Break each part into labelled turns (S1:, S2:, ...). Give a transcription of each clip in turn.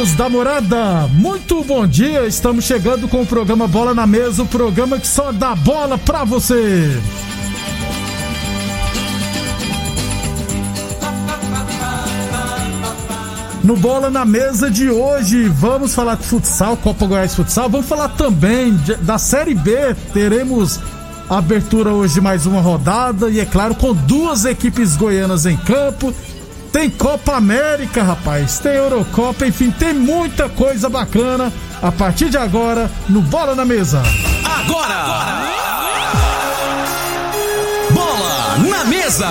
S1: amigos da morada, muito bom dia. Estamos chegando com o programa Bola na Mesa o programa que só dá bola pra você. No Bola na Mesa de hoje, vamos falar de futsal, Copa Goiás Futsal. Vamos falar também de, da Série B. Teremos abertura hoje de mais uma rodada e, é claro, com duas equipes goianas em campo. Tem Copa América, rapaz. Tem Eurocopa, enfim, tem muita coisa bacana a partir de agora no Bola na Mesa.
S2: Agora! Bola na Mesa!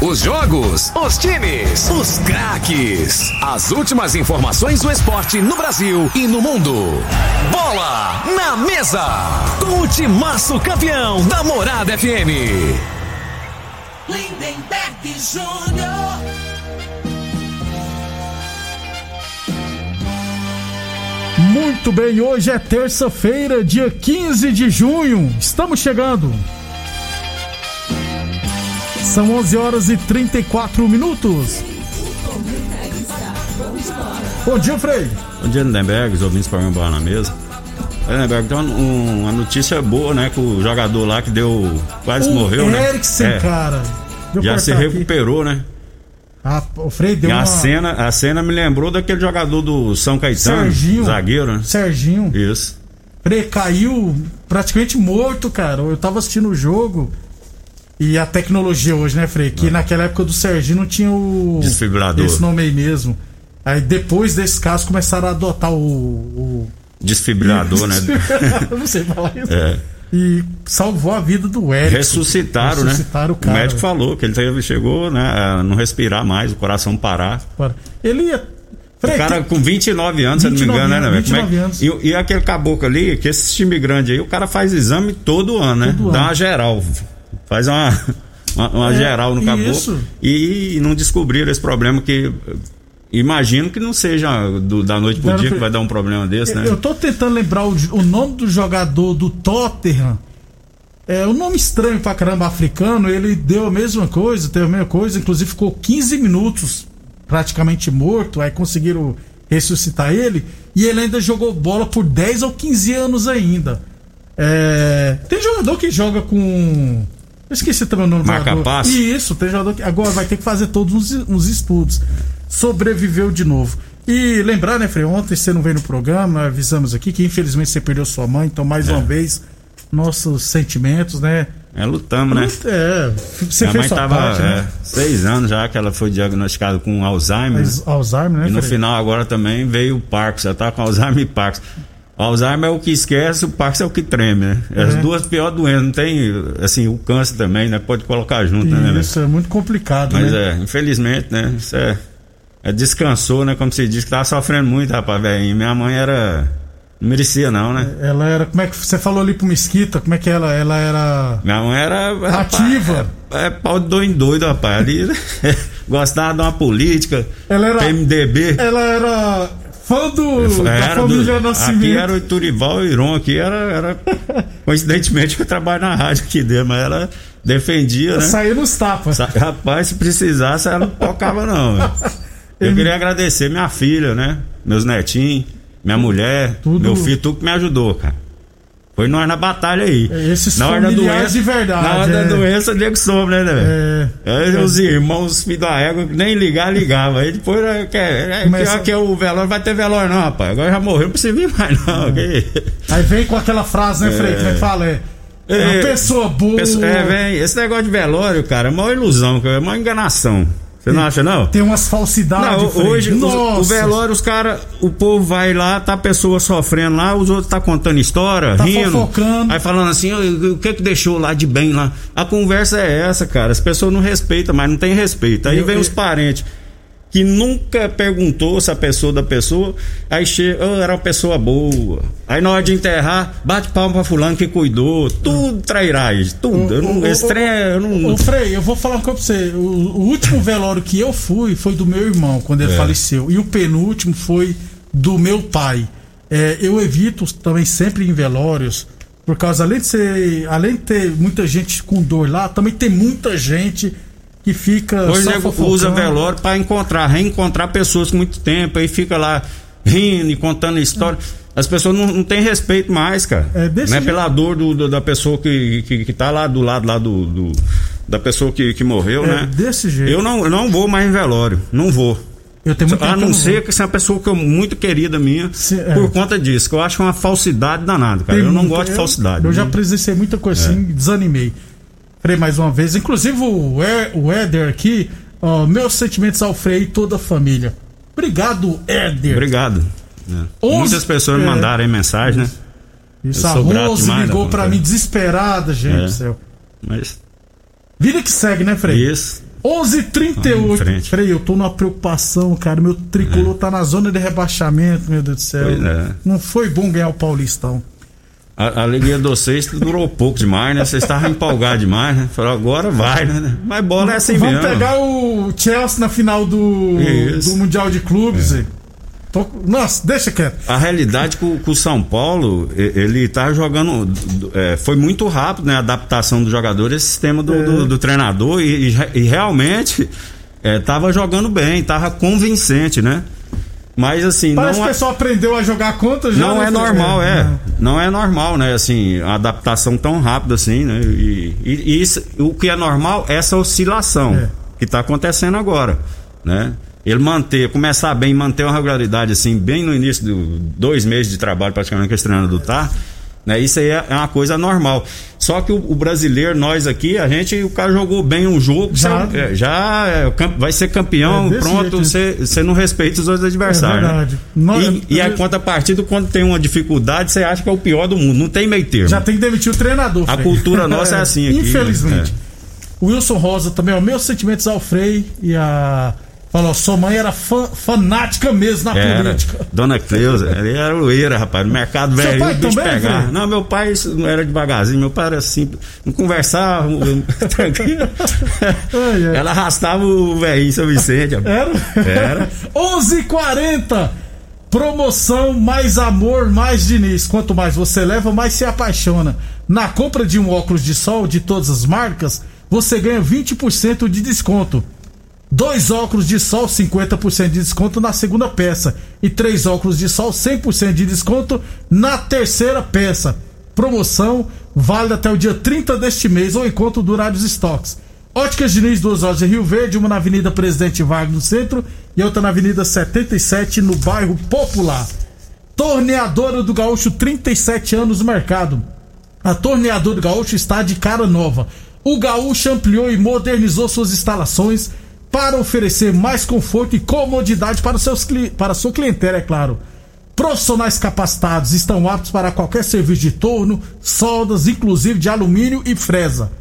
S2: Os jogos, os times, os craques. As últimas informações do esporte no Brasil e no mundo. Bola na Mesa! Com o timaço campeão da Morada FM.
S3: Lindenberg Júnior.
S1: Muito bem, hoje é terça-feira, dia 15 de junho. Estamos chegando. São 11 horas e 34 minutos. Bom dia, Frei.
S4: Bom dia, Lindenberg, os ouvintes para bola na mesa. Lindenberg, então um, uma notícia boa, né? Que o jogador lá que deu. quase
S1: o
S4: morreu, né?
S1: Eriksen,
S4: É,
S1: cara.
S4: Já se
S1: aqui.
S4: recuperou, né?
S1: Ah, o Frei deu
S4: E a
S1: uma...
S4: cena, a cena me lembrou daquele jogador do São Caetano,
S1: Serginho.
S4: zagueiro, né?
S1: Serginho.
S4: Isso.
S1: Frei caiu praticamente morto, cara. Eu tava assistindo o jogo. E a tecnologia hoje, né, Frei? Que naquela época do Serginho não tinha o.
S4: Desfibrilador.
S1: Esse nome aí mesmo. Aí depois desse caso começaram a adotar o. o...
S4: Desfibrilador, né?
S1: Eu não sei falar isso.
S4: É.
S1: E salvou a vida do Eric.
S4: Ressuscitaram,
S1: Ressuscitaram
S4: né?
S1: o cara.
S4: médico falou que ele chegou né, a não respirar mais, o coração parar.
S1: Ele ia. Frei,
S4: o cara
S1: tem-
S4: com 29 anos, se eu não me
S1: 29
S4: engano, né,
S1: anos,
S4: velho? Como é
S1: 29
S4: que-
S1: anos.
S4: E, e aquele caboclo ali, que esse time grande aí, o cara faz exame todo ano, né?
S1: Todo
S4: Dá
S1: ano.
S4: uma geral. Faz uma, uma, uma
S1: É,
S4: geral no caboclo.
S1: isso.
S4: E, não descobriram esse problema que. Imagino que não seja do- da noite pro
S1: Cara,
S4: dia que vai dar um problema desse, né?
S1: Eu tô tentando lembrar o, o nome do jogador do Tottenham. É um nome estranho pra caramba africano. Ele deu a mesma coisa, teve a mesma coisa. Inclusive ficou 15 minutos praticamente morto. Aí conseguiram ressuscitar ele. E ele ainda jogou bola por 10 ou 15 anos ainda. É, Tem jogador que joga com. Eu esqueci também o nome do
S4: Marca
S1: jogador.
S4: passe?
S1: Isso, tem jogador que agora vai ter que fazer todos uns, uns estudos. Sobreviveu de novo. E lembrar, né, Frei, ontem você não veio no programa, avisamos aqui que infelizmente você perdeu sua mãe, então mais uma vez, nossos sentimentos, né?
S4: É, lutamos, né?
S1: É, você
S4: Minha
S1: fez
S4: mãe
S1: sua
S4: tava
S1: parte,
S4: é,
S1: né?
S4: seis anos já que ela foi diagnosticada com Alzheimer.
S1: Mas Alzheimer, né,
S4: E no
S1: Frei?
S4: final agora também veio o Parkinson, ela tá com Alzheimer e Parkinson. O Alzheimer é o que esquece, o Parkinson é o que treme, né? As
S1: É.
S4: duas piores doenças, não tem, assim, o câncer também, né? Pode colocar junto, né? né?
S1: Isso é muito complicado,
S4: Mas
S1: né?
S4: é, infelizmente, né? Isso é, é descansou, né? Como se diz, que tava sofrendo muito, rapaz, velho. Minha mãe era, não merecia não, né?
S1: Ela era, como é que você falou ali pro Mesquita, como é que ela, ela era
S4: Minha mãe era. rapaz,
S1: ativa?
S4: É, é pau de doido em doido, rapaz. Ali, gostava de uma política.
S1: Ela era-
S4: PMDB.
S1: Ela era fã do, da
S4: Era
S1: família
S4: do-
S1: Nascimento.
S4: Aqui era o Turival e o Iron, aqui era, era. Coincidentemente eu trabalho na rádio aqui dentro, mas ela defendia, né?
S1: Saiu nos tapas.
S4: Rapaz, se precisasse, ela não tocava, não. Eu queria agradecer minha filha, né? Meus netinhos, minha mulher,
S1: Tudo-
S4: meu filho, tudo que me ajudou, cara. Foi nós na batalha aí.
S1: Esses
S4: na hora da doença,
S1: de verdade,
S4: Na hora
S1: é.
S4: da doença, o nego soube, né, né?
S1: É.
S4: É, os irmãos, os filhos da égua, que nem ligar, ligava. Aí depois, é, que, é,
S1: Começa-
S4: que, que o velório vai ter velório, não, rapaz. Agora já morreu, não precisa vir mais, não. ok?
S1: Aí vem com aquela frase, né, é que fala? É, é
S4: É,
S1: uma pessoa boa.
S4: Pessoa- é, vem, esse negócio de velório, cara, é uma ilusão, é uma enganação. Você não acha, não?
S1: Tem umas falsidades.
S4: Não, hoje os-
S1: Nossa.
S4: o velório, os caras, o povo vai lá, tá a pessoa sofrendo lá, os outros tá contando história,
S1: Tá
S4: rindo.
S1: fofocando.
S4: Aí falando assim, "Ô, o que que deixou lá de bem lá? A conversa é essa, cara. As pessoas não respeitam, mas não tem respeito. Aí
S1: Eu-
S4: vem
S1: eu-
S4: os parentes que nunca perguntou se a pessoa da pessoa, aí chega, "Ô, era uma pessoa boa. Aí na hora de enterrar, bate palma pra fulano que cuidou. Tudo trairagem, tudo. Eu não, esse trem é- eu não.
S1: Ô, Frei, eu vou falar uma coisa pra você. O, o último velório que eu fui foi do meu irmão, quando ele
S4: É.
S1: faleceu. E o penúltimo foi do meu pai. É, eu evito também sempre em velórios, por causa, além de ser. Além de ter muita gente com dor lá, também tem muita gente que fica.
S4: Hoje
S1: fofocando.
S4: usa velório pra encontrar, reencontrar pessoas com muito tempo, aí fica lá rindo e contando história. As pessoas não, não têm respeito mais, cara.
S1: É desse
S4: não é pela dor do- do- da pessoa que, que, que tá lá do lado lá do, do- da pessoa que, que morreu,
S1: É
S4: né?
S1: desse jeito.
S4: Eu não, não vou mais em velório, não vou.
S1: Eu tenho muito
S4: A não ser que seja uma pessoa que eu, muito querida minha,
S1: Se- é.
S4: por conta disso, que eu acho é uma falsidade danada, cara.
S1: Tem
S4: eu não
S1: muito-
S4: gosto de falsidade.
S1: Eu já
S4: né?
S1: presenciei muita coisa assim, desanimei. Falei mais uma vez. Inclusive o, o Éder aqui, ó, meus sentimentos ao Frei e toda a família. Obrigado, Éder.
S4: Obrigado. né?
S1: Onze-
S4: Muitas pessoas me
S1: é.
S4: mandaram aí mensagem, né?
S1: Isso,
S4: Eu
S1: a Rose
S4: demais,
S1: ligou
S4: né,
S1: pra
S4: cara?
S1: mim desesperada, gente
S4: É.
S1: do céu.
S4: Mas
S1: Vida que segue, né, Frei?
S4: isso.
S1: 11h38.
S4: Vamos em frente.
S1: Frei, eu tô numa preocupação, cara. Meu tricolor tá na zona de rebaixamento, meu Deus do céu.
S4: É.
S1: Não foi bom ganhar o Paulistão.
S4: A, a alegria de vocês durou pouco demais, né? Vocês estavam empolgados demais, né? Falaram, agora vai, né? Mas bola é assim
S1: Vamos
S4: mesmo.
S1: pegar o Chelsea na final do,
S4: Isso. É.
S1: do Mundial de Clubes. e- Tô- Nossa, deixa quieto.
S4: A realidade com, com o São Paulo, ele tá jogando. é, foi muito rápido, né? A adaptação do jogador esse sistema do,
S1: É.
S4: do- do treinador e, e e realmente é, tava jogando bem, tava convincente, né? Mas assim,
S1: Parece
S4: não
S1: que o
S4: é,
S1: pessoal aprendeu a jogar contra já.
S4: não
S1: né,
S4: é normal, é.
S1: Não.
S4: Não é normal, né? Assim, a adaptação tão rápida assim, né? E, e- e isso, o que é normal é essa oscilação
S1: É.
S4: que está acontecendo agora, né? Ele manter, começar bem, manter uma regularidade assim, bem no início dos dois meses de trabalho praticamente que esse treinador tá, né? Isso aí é é uma coisa normal. Só que o, o brasileiro, nós aqui, a gente, o cara jogou bem um jogo,
S1: Já.
S4: já, é, já é, vai ser campeão,
S1: É
S4: pronto,
S1: jeito.
S4: você você não respeita os outros adversários.
S1: É
S4: né?
S1: verdade. Nós-
S4: E, e a contrapartida, quando tem uma dificuldade, você acha que é o pior do mundo. Não tem meio termo.
S1: Já tem que demitir o treinador.
S4: A
S1: Frei.
S4: cultura nossa é assim aqui,
S1: Infelizmente.
S4: né?
S1: O Wilson Rosa também, ó, meus sentimentos ao Frei e a. Falou, sua mãe era fã- fanática mesmo na
S4: Era.
S1: política.
S4: Dona Cleusa, ele era loeira, rapaz. No mercado velho,
S1: pai
S4: bicho
S1: também, velho?
S4: Não, meu pai não era devagarzinho, meu pai era simples. Não conversava, tranquilo. Ela arrastava o velhinho São Vicente.
S1: Era?
S4: Era.
S1: 11:40 Promoção mais amor, mais Diniz. Quanto mais você leva, mais se apaixona. Na compra de um óculos de sol de todas as marcas, você ganha 20% de desconto. Dois óculos de sol, 50% de desconto na segunda peça. E três óculos de sol, 100% de desconto na terceira peça. Promoção válida até o dia 30 deste mês ou enquanto durar os estoques. Óticas Diniz, duas lojas em Rio Verde, uma na Avenida Presidente Vargas no centro e outra na Avenida 77 no bairro Popular. Torneadora do Gaúcho, 37 anos no mercado. A Torneadora do Gaúcho está de cara nova. O Gaúcho ampliou e modernizou suas instalações para oferecer mais conforto e comodidade para, seus, para sua clientela, é claro. Profissionais capacitados estão aptos para qualquer serviço de torno, soldas, inclusive de alumínio e fresa.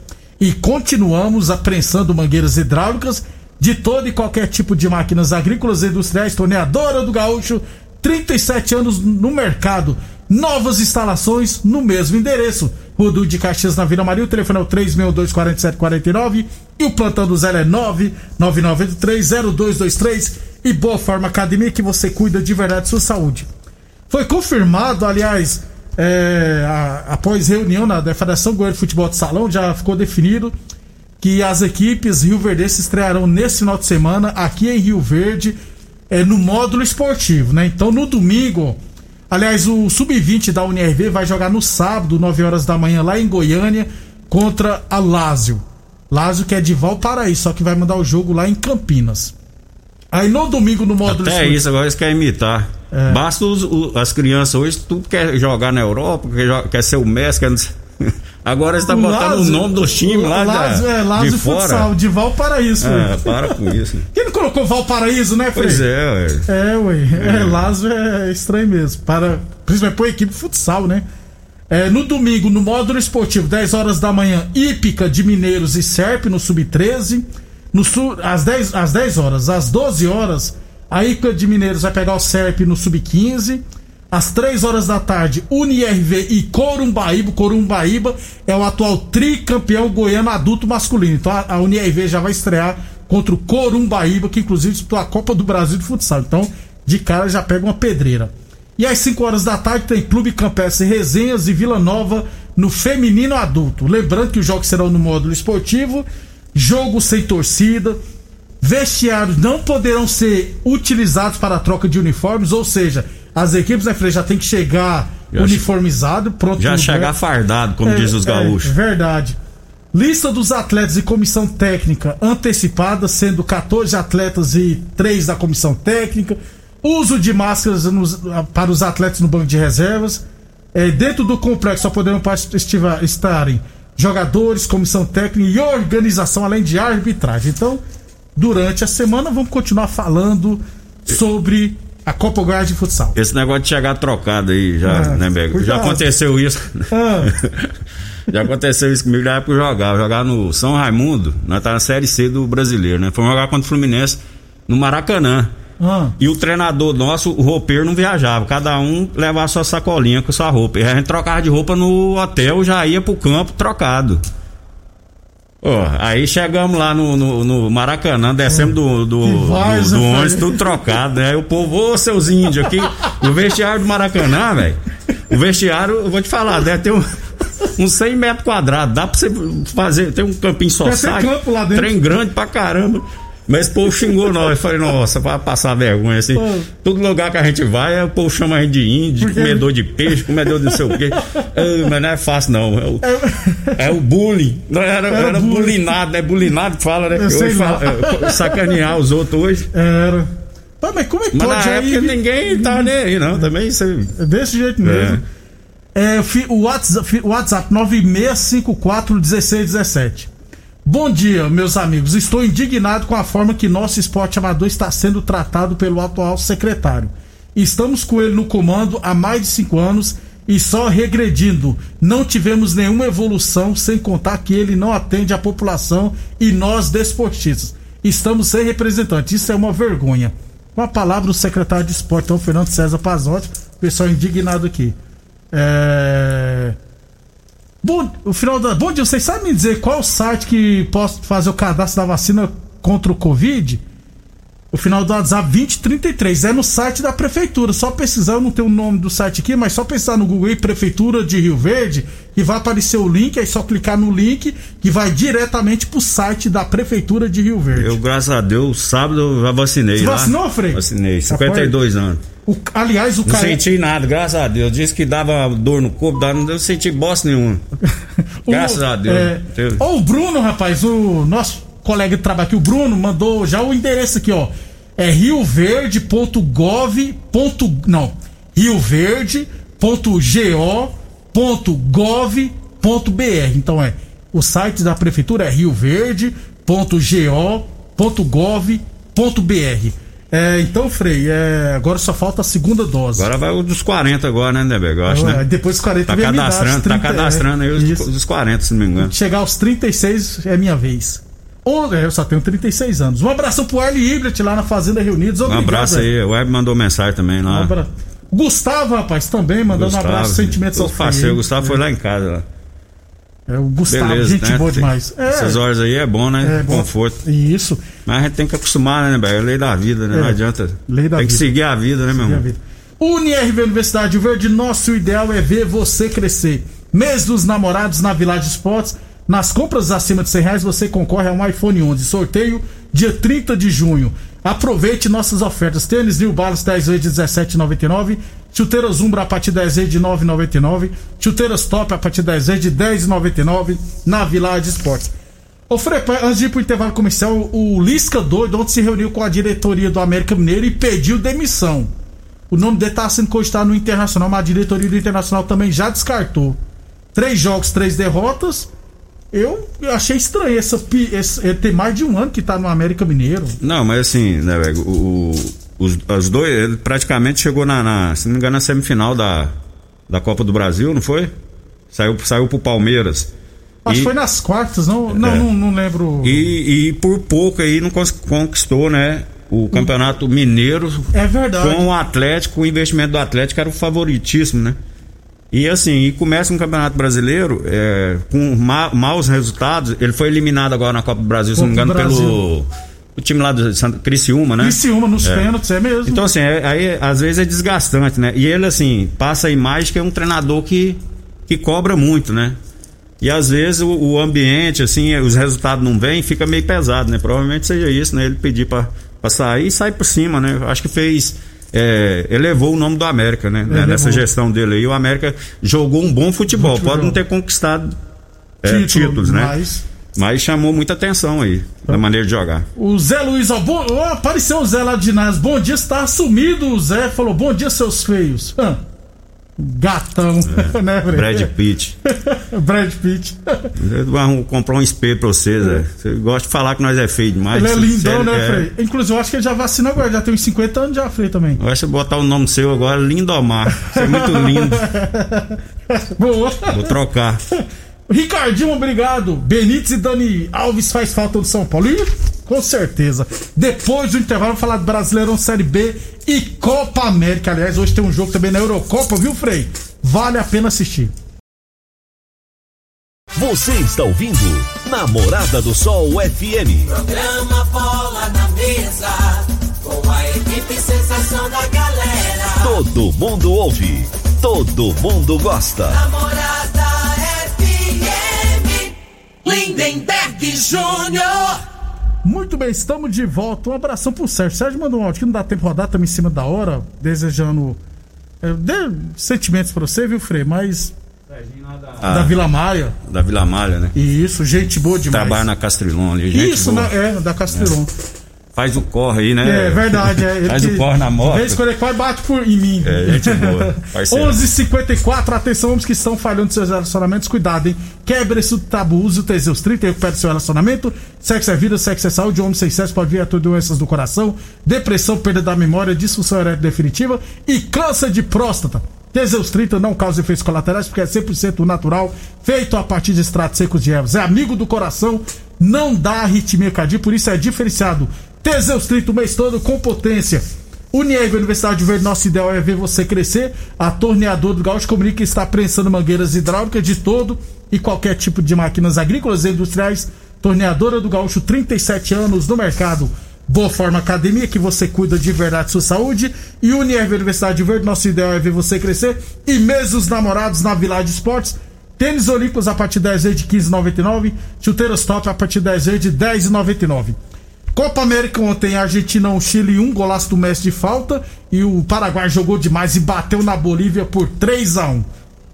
S1: E continuamos apreensando mangueiras hidráulicas de todo e qualquer tipo de máquinas agrícolas e industriais. Torneadora do Gaúcho, 37 anos no mercado. Novas instalações no mesmo endereço. Rodul de Caxias na Vila Maria. O telefone é o 3624749 e o plantão do zero é 999830223 e Boa Forma Academia que você cuida de verdade de sua saúde. Foi confirmado, aliás, é, a- após reunião na Federação Goiânia de Futebol de Salão, já ficou definido que as equipes Rio Verde se estrearão nesse final de semana aqui em Rio Verde, é, no módulo esportivo, né? Então no domingo, aliás, o Sub-20 da UNRV vai jogar no sábado, 9 horas da manhã, lá em Goiânia, contra a Lázio. Lázio que é de Valparaíso, só que vai mandar o jogo lá em Campinas. Aí no domingo no módulo
S4: Até isso, agora eles querem imitar.
S1: É.
S4: Basta os- o- as crianças hoje, tudo quer jogar na Europa, quer, quer ser o Messi, quer... Agora estão tá botando o nome dos times lá
S1: Lázio,
S4: da,
S1: é, Lázio
S4: de fora.
S1: Futsal, de Valparaíso.
S4: É,
S1: Frei.
S4: para com isso.
S1: Quem não colocou Valparaíso, né, Frei?
S4: Pois é, ué.
S1: É, ué. É, Lázio é estranho mesmo. Para, principalmente para equipe futsal, né? É, no domingo, no módulo esportivo, 10 horas da manhã, Ípica de Mineiros e Serp no Sub-13. No sul, às, 10, às 10 horas, às 12 horas, a Ípica de Mineiros vai pegar o Serp no Sub-15. Às 3 horas da tarde, UniRV e Corumbaíba. Corumbaíba é o atual tricampeão goiano adulto masculino. Então a, a UniRV já vai estrear contra o Corumbaíba, que inclusive disputou a Copa do Brasil de futsal. Então, de cara já pega uma pedreira. E às 5 horas da tarde tem Clube Campestre Resenhas e Vila Nova no feminino adulto. Lembrando que os jogos serão no módulo esportivo, jogo sem torcida, Vestiários não poderão ser utilizados para a troca de uniformes, ou seja, as equipes né, Frei, já tem que chegar
S4: Já
S1: uniformizado, pronto.
S4: Já chegar fardado, como
S1: É,
S4: diz os
S1: é,
S4: gaúchos.
S1: verdade. Lista dos atletas e comissão técnica antecipada, sendo 14 atletas e 3 da comissão técnica. Uso de máscaras nos- para os atletas no banco de reservas. É, dentro do complexo só poderão estarem jogadores, comissão técnica e organização, além de arbitragem. Então, durante a semana, vamos continuar falando sobre a Copa Goiás de Futsal.
S4: Esse negócio de chegar trocado aí, já,
S1: Ah,
S4: né, Bego? Já aconteceu isso.
S1: Ah,
S4: Já aconteceu isso comigo na época que eu jogava. Jogar no São Raimundo, nós tá na Série C do brasileiro, né? Fomos jogar contra o Fluminense no Maracanã.
S1: ah,
S4: E o treinador nosso, o roupeiro, não viajava. Cada um levava sua sacolinha com sua roupa. E a gente trocava de roupa no hotel, já ia pro campo trocado. Ó, aí chegamos lá no, no, no Maracanã, descemos do, do,
S1: voz,
S4: do, do ônibus, tudo trocado, né? Aí o povo, ô seus índios aqui, o vestiário do Maracanã, velho. O vestiário, eu vou te falar, deve ter um, uns 100 metros quadrados. Dá pra você fazer, tem um campinho só. Trem grande pra caramba. Mas o povo xingou nós. Eu falei, nossa, vai passar vergonha assim.
S1: Pô.
S4: Todo lugar que a gente vai, o povo chama a gente de índio, de comedor de peixe, comedor de não sei o quê. Ah, mas não é fácil, não. É o, é o bullying. Não era,
S1: Era
S4: era,
S1: bullying.
S4: bulinado, né? Bulinado que fala, né?
S1: Eu
S4: Hoje fala, é, sacanear os outros hoje.
S1: era. Pá, mas como é que
S4: Mas
S1: pode
S4: na
S1: aí?
S4: época ninguém tava nem aí, não. Também você.
S1: É desse jeito mesmo. É, fi- o WhatsApp, WhatsApp 96541617. Bom dia, meus amigos. Estou indignado com a forma que nosso esporte amador está sendo tratado pelo atual secretário. Estamos com ele no comando há mais de cinco anos e só regredindo. Não tivemos nenhuma evolução, sem contar que ele não atende a população e nós desportistas. Estamos sem representante. Isso é uma vergonha. Com a palavra o secretário de esporte, então, Fernando César Pazotti. Pessoal indignado aqui. É... Bom, o final da... Bom dia, vocês sabem me dizer qual site que posso fazer o cadastro da vacina contra o Covid? O final do WhatsApp 2033 é no site da prefeitura. Só pesquisar, eu não tenho o nome do site aqui, mas só pesquisar no Google aí, Prefeitura de Rio Verde, e vai aparecer o link, aí só clicar no link que vai diretamente pro site da Prefeitura de Rio Verde.
S4: Eu, graças a Deus, sábado eu já vacinei.
S1: Você
S4: lá.
S1: vacinou, Frei?
S4: Vacinei, 52 anos.
S1: O- aliás, o
S4: Não
S1: cara.
S4: senti nada, graças a Deus. Disse que dava dor no corpo, dava- não senti bosta nenhuma. Graças a Deus.
S1: É,
S4: Deus.
S1: Ó, o Bruno, rapaz, o nosso colega de trabalho aqui, o Bruno, mandou já o endereço aqui, ó. É rioverde.gov. Não, rioverde.go.gov.br. Então é, o site da prefeitura é rioverde.go.gov.br. É, então, Frei, é, agora só falta a segunda dose.
S4: Agora vai o dos 40 agora, né, Neberg? Eu acho,
S1: Ué,
S4: né?
S1: Depois dos 40
S4: Tá
S1: vem
S4: cadastrando, tá
S1: 30, é,
S4: cadastrando aí os dos 40, se não me engano.
S1: Chegar aos 36 é minha vez. Ou, é, eu só tenho 36 anos. Um abração pro Arley Iblet lá na Fazenda Reunidos.
S4: Um
S1: Obrigado,
S4: abraço
S1: velho.
S4: aí, o Web mandou mensagem também
S1: Um
S4: lá.
S1: abra- Gustavo, rapaz, também mandando um abraço, sentimentos ao
S4: Os o Gustavo foi lá em casa. Lá.
S1: É o Gustavo,
S4: Beleza,
S1: gente
S4: né?
S1: boa
S4: Tem-
S1: demais. É,
S4: Essas horas aí é bom, né?
S1: é bom.
S4: Conforto.
S1: Isso.
S4: Mas a gente tem que acostumar, né, Neberg? É lei da vida, né?
S1: É.
S4: Não adianta.
S1: Lei da
S4: tem que
S1: vida.
S4: seguir a vida, né, meu irmão?
S1: UniRV Universidade Verde, nosso ideal é ver você crescer. Mês dos namorados na Village Esportes. Nas compras acima de 100 reais você concorre a um iPhone 11. Sorteio dia 30 de junho. Aproveite nossas ofertas. Tênis New Balance 10 vezes de 17,99. Chuteiras Umbra a partir de 10 vezes de 9,99. Chuteiras Top a partir de 10 vezes de 10,99 na Village Esportes. Ô Frepa, antes de ir pro intervalo comercial, o Lisca doido ontem se reuniu com a diretoria do América Mineiro e pediu demissão. O nome dele tá sendo cogitado no Internacional, mas a diretoria do Internacional também já descartou. Três jogos, três derrotas. Eu achei estranho essa, esse, ele tem mais de um ano que tá no América Mineiro.
S4: Não, mas assim, né, velho? O, os, os dois, ele praticamente chegou na, na, se não me engano, na semifinal da, da Copa do Brasil, não foi? Saiu, saiu pro Palmeiras.
S1: Acho que foi nas quartas, não, não,
S4: É.
S1: não, não lembro.
S4: E, e por pouco aí não conquistou, né? O Campeonato Mineiro
S1: É verdade.
S4: com o Atlético, o investimento do Atlético era o favoritíssimo, né? E assim, e começa um Campeonato Brasileiro é, com ma- maus resultados. Ele foi eliminado agora na Copa do Brasil, se não me
S1: Copa
S4: engano, pelo o time lá do Santa- Criciúma, né?
S1: Criciúma nos
S4: É.
S1: pênaltis, é mesmo.
S4: Então, assim, é- aí às vezes é desgastante, né? E ele, assim, passa a imagem que é um treinador que, que cobra muito, né? E às vezes o, o ambiente, assim, os resultados não vêm, fica meio pesado, né? Provavelmente seja isso, né? Ele pedir pra, pra sair e sair por cima, né? Acho que fez. É, elevou o nome do América, né?
S1: Elevou.
S4: Nessa gestão dele aí. O América jogou um bom futebol.
S1: Futebol.
S4: Pode não ter conquistado é,
S1: Título,
S4: títulos, né?
S1: mas-
S4: Mas chamou muita atenção aí, da maneira de jogar.
S1: O Zé Luiz, ó, bom, ó, apareceu o Zé lá de Nas. Bom dia, você tá sumido. O Zé falou: Bom dia, seus feios. Hã. Gatão, né, Fred?
S4: É. Brad Pitt.
S1: Brad Pitt.
S4: Eu vou comprar um espelho pra você, Zé. Você gosta de falar que nós é feio demais.
S1: Ele é lindão, né,
S4: é.
S1: Frei? Inclusive, eu acho que ele já vacinou agora, já tem uns 50 anos já, Frei, também.
S4: Eu acho que botar o nome seu agora, Lindomar. Você é muito lindo.
S1: Boa.
S4: Vou trocar.
S1: Ricardinho, obrigado. Benítez e Dani Alves faz falta do São Paulo. Ih, com certeza. Depois do intervalo, vamos falar do Brasileirão Série B e Copa América. Aliás, hoje tem um jogo também na Eurocopa, viu, Frei? Vale a pena assistir.
S2: Você está ouvindo Namorada do Sol FM.
S3: Programa Bola na Mesa, com a equipe sensação da galera.
S2: Todo mundo ouve, todo mundo gosta.
S3: Namorada FM, Lindenberg Júnior.
S1: Muito bem, estamos de volta. Um abração pro Sérgio. Sérgio mandou um áudio que não dá tempo de rodar, estamos em cima da hora, desejando é, dê sentimentos pra você, viu, Frei? Mas
S4: Ah,
S1: da Vila Maia.
S4: da Vila Malha, né?
S1: E isso, gente boa demais.
S4: Trabalha na Castrilon ali. Gente
S1: Isso,
S4: boa.
S1: né? É, da Castelão.
S4: Faz o corre aí, né?
S1: É, verdade, é.
S4: Faz o corre na moto.
S1: Vez quando ele bate por, em mim.
S4: É, gente boa, parceiro.
S1: 11h54, atenção, homens que estão falhando seus relacionamentos, cuidado, hein? Quebre esse tabu, use o Teseus 30 e recupere seu relacionamento. Sexo é vida, sexo é saúde, homem sem sexo pode vir a ter doenças do coração, depressão, perda da memória, disfunção erétil definitiva e câncer de próstata. Teseus 30 não causa efeitos colaterais porque é 100% natural, feito a partir de extratos secos de ervas. É amigo do coração, não dá arritmia cardíaca, por isso é diferenciado. Teseus 30 o mês todo com potência. Unieg, Universidade de Verde, nosso ideal é ver você crescer. A torneadora do Gaúcho comunica está prensando mangueiras hidráulicas de todo e qualquer tipo de máquinas agrícolas e industriais. Torneadora do Gaúcho, 37 anos no mercado. Boa Forma Academia, que você cuida de verdade sua saúde. E Unieg, Universidade de Verde, nosso ideal é ver você crescer. E Mesos Namorados na Village Esportes. Tênis Olímpicos a partir de 10 vezes de 15,99. Chuteiros Top a partir de 10 vezes de 10,99. Copa América ontem, Argentina 1, Chile 1, golaço do Messi de falta. E o Paraguai jogou demais e bateu na Bolívia por 3 a 1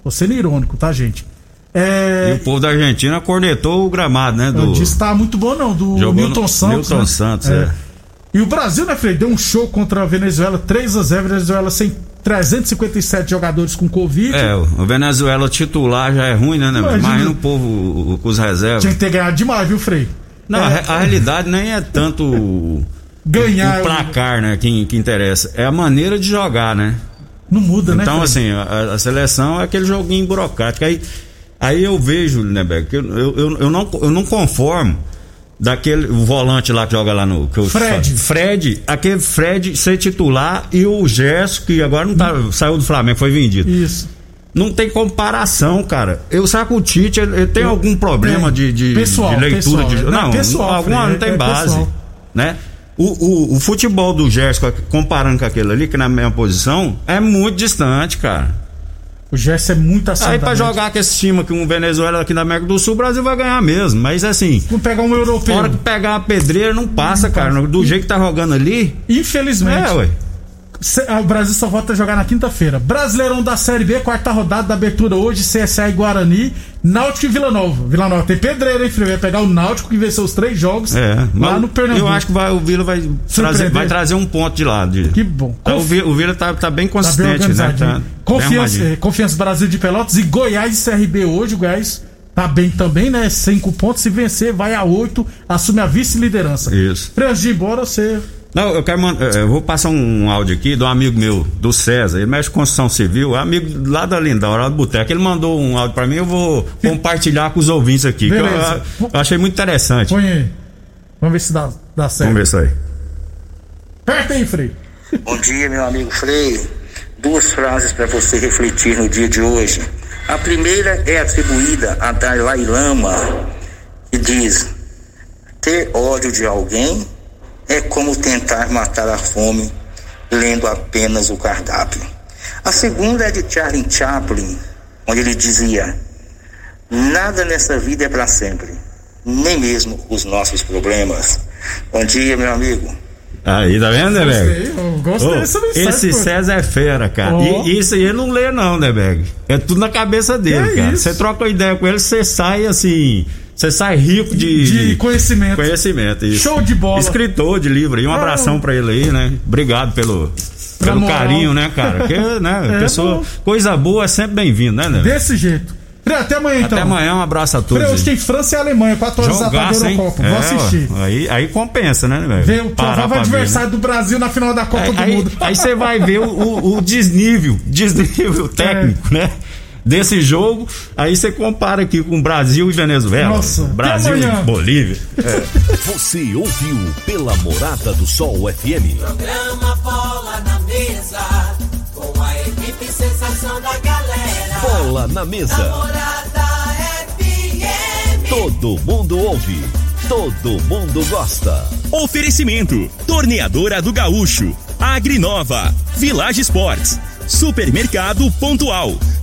S1: Tô sendo irônico, tá, gente?
S4: E
S1: É.
S4: o povo da Argentina cornetou o gramado, né? Do...
S1: disse que tá muito bom, não, do
S4: Jogou
S1: Milton
S4: no-
S1: Santos.
S4: Milton
S1: né?
S4: Santos, é.
S1: E o Brasil, né, Frei? Deu um show contra a Venezuela, 3 a 0 Venezuela sem 357 jogadores com Covid.
S4: É, o Venezuela titular já é ruim, né? né?
S1: Imagina.
S4: Imagina o povo com os reservas.
S1: Tinha que ter ganhado demais, viu, Frei?
S4: Não,
S1: É,
S4: a, re- a realidade nem é tanto
S1: ganhar.
S4: o placar, né? Que, que interessa. É a maneira de jogar, né?
S1: Não muda, né?
S4: Então, assim, a, a seleção é aquele joguinho burocrático. Aí, aí eu vejo, né, que eu, eu, eu, não, eu não conformo daquele o volante lá que joga lá no. Que
S1: Fred.
S4: Fred, aquele Fred ser titular e o Gerson, que agora não tá. saiu do Flamengo, foi vendido.
S1: Isso.
S4: Não tem comparação, cara. Eu que o Tite ele, ele tem
S1: Eu-
S4: algum problema
S1: tem.
S4: de, de,
S1: Pessoal,
S4: de leitura
S1: pessoal.
S4: de.
S1: Não,
S4: Não,
S1: pessoal,
S4: alguma não tem
S1: é
S4: base.
S1: pessoal.
S4: Né? O, o, o futebol do Gerson, comparando com aquele ali, que na mesma posição, é muito distante, cara.
S1: O Gerson é muito acima.
S4: Aí pra jogar com esse time aqui, um Venezuela aqui na América do Sul, o Brasil vai ganhar mesmo. Mas assim,
S1: Vamos pegar um
S4: na
S1: europeu.
S4: hora que pegar a pedreira, não passa, cara. Do jeito que tá jogando ali.
S1: Infelizmente.
S4: É, ué.
S1: Ah, O Brasil só volta a jogar na quinta-feira. Brasileirão da Série B, quarta rodada da abertura hoje, CSA e Guarani, Náutico e Vila Nova. Vila Nova tem pedreira, hein? Vai pegar o Náutico que venceu os três jogos
S4: É,
S1: lá no Pernambuco.
S4: eu acho que vai, o Vila vai trazer, vai trazer um ponto de lá. De...
S1: Que bom.
S4: Tá, o, Vila, o Vila tá, tá bem
S1: Tá bem
S4: consistente, né? Tá bem
S1: Confiança,
S4: armadinho.
S1: eh, Confiança Brasil de Pelotas e Goiás e CRB hoje. O Goiás tá bem também, né? Cinco pontos. Se vencer, vai a oito, assume a vice-liderança.
S4: Isso.
S1: Pra antes de ir embora, você.
S4: Não, eu quero mandar, eu vou passar um áudio aqui do amigo meu, do César, ele mexe com construção civil, amigo lá da Lindão, lá do Boteco. Ele mandou um áudio pra mim, eu vou compartilhar com os ouvintes aqui. que eu,
S1: Beleza.
S4: eu achei muito interessante.
S1: Põe aí. Vamos ver se dá, dá certo.
S4: Vamos ver isso aí.
S1: Aperta aí, Frei.
S5: Bom dia, meu amigo Frei. Duas frases para você refletir no dia de hoje. A primeira é atribuída a Dalai Lama, que diz: Ter ódio de alguém é como tentar matar a fome lendo apenas o cardápio. A segunda é de Charlie Chaplin, onde ele dizia: Nada nessa vida é para sempre, nem mesmo os nossos problemas. Bom dia, meu amigo.
S4: Aí, tá vendo, né,
S1: Gostei, dessa mensagem,
S4: esse
S1: pô.
S4: César é fera, cara.
S1: Ó.
S4: E isso aí ele não lê, não, né, Beg? É tudo na cabeça dele,
S1: Que
S4: cara. Você troca uma ideia com ele, você sai assim. Você sai rico de,
S1: De conhecimento.
S4: conhecimento. isso.
S1: Show de bola.
S4: Escritor de livro aí. Um
S1: Ah.
S4: abração pra ele aí, né? Obrigado pelo, pelo
S1: moral.
S4: carinho, né, cara? Que, né,
S1: É,
S4: pessoa,
S1: bom.
S4: coisa boa é sempre bem-vindo, né, né?
S1: Desse jeito. Frei, até amanhã então.
S4: Até amanhã, um abraço a todos.
S1: Frei, hoje
S4: aí.
S1: tem França e Alemanha, 4 horas da tarde? Eurocopa. Vou
S4: É,
S1: assistir.
S4: ó, aí, aí compensa, né, velho?
S1: Ver o provável
S4: né?
S1: adversário do Brasil na final da Copa do
S4: Aí-
S1: Mundo.
S4: Aí você vai ver o, o- o desnível, desnível técnico,
S1: É.
S4: né? Desse jogo, aí você compara aqui com Brasil e Venezuela.
S1: Nossa,
S4: Brasil e Bolívia.
S2: Você ouviu pela Morada do Sol FM.
S3: Programa Bola na Mesa, com a equipe sensação da galera.
S2: Bola na mesa.
S3: Morada FM.
S2: Todo mundo ouve. Todo mundo gosta.
S6: Oferecimento: Torneadora do Gaúcho, Agrinova, Village Sports, Supermercado Pontual,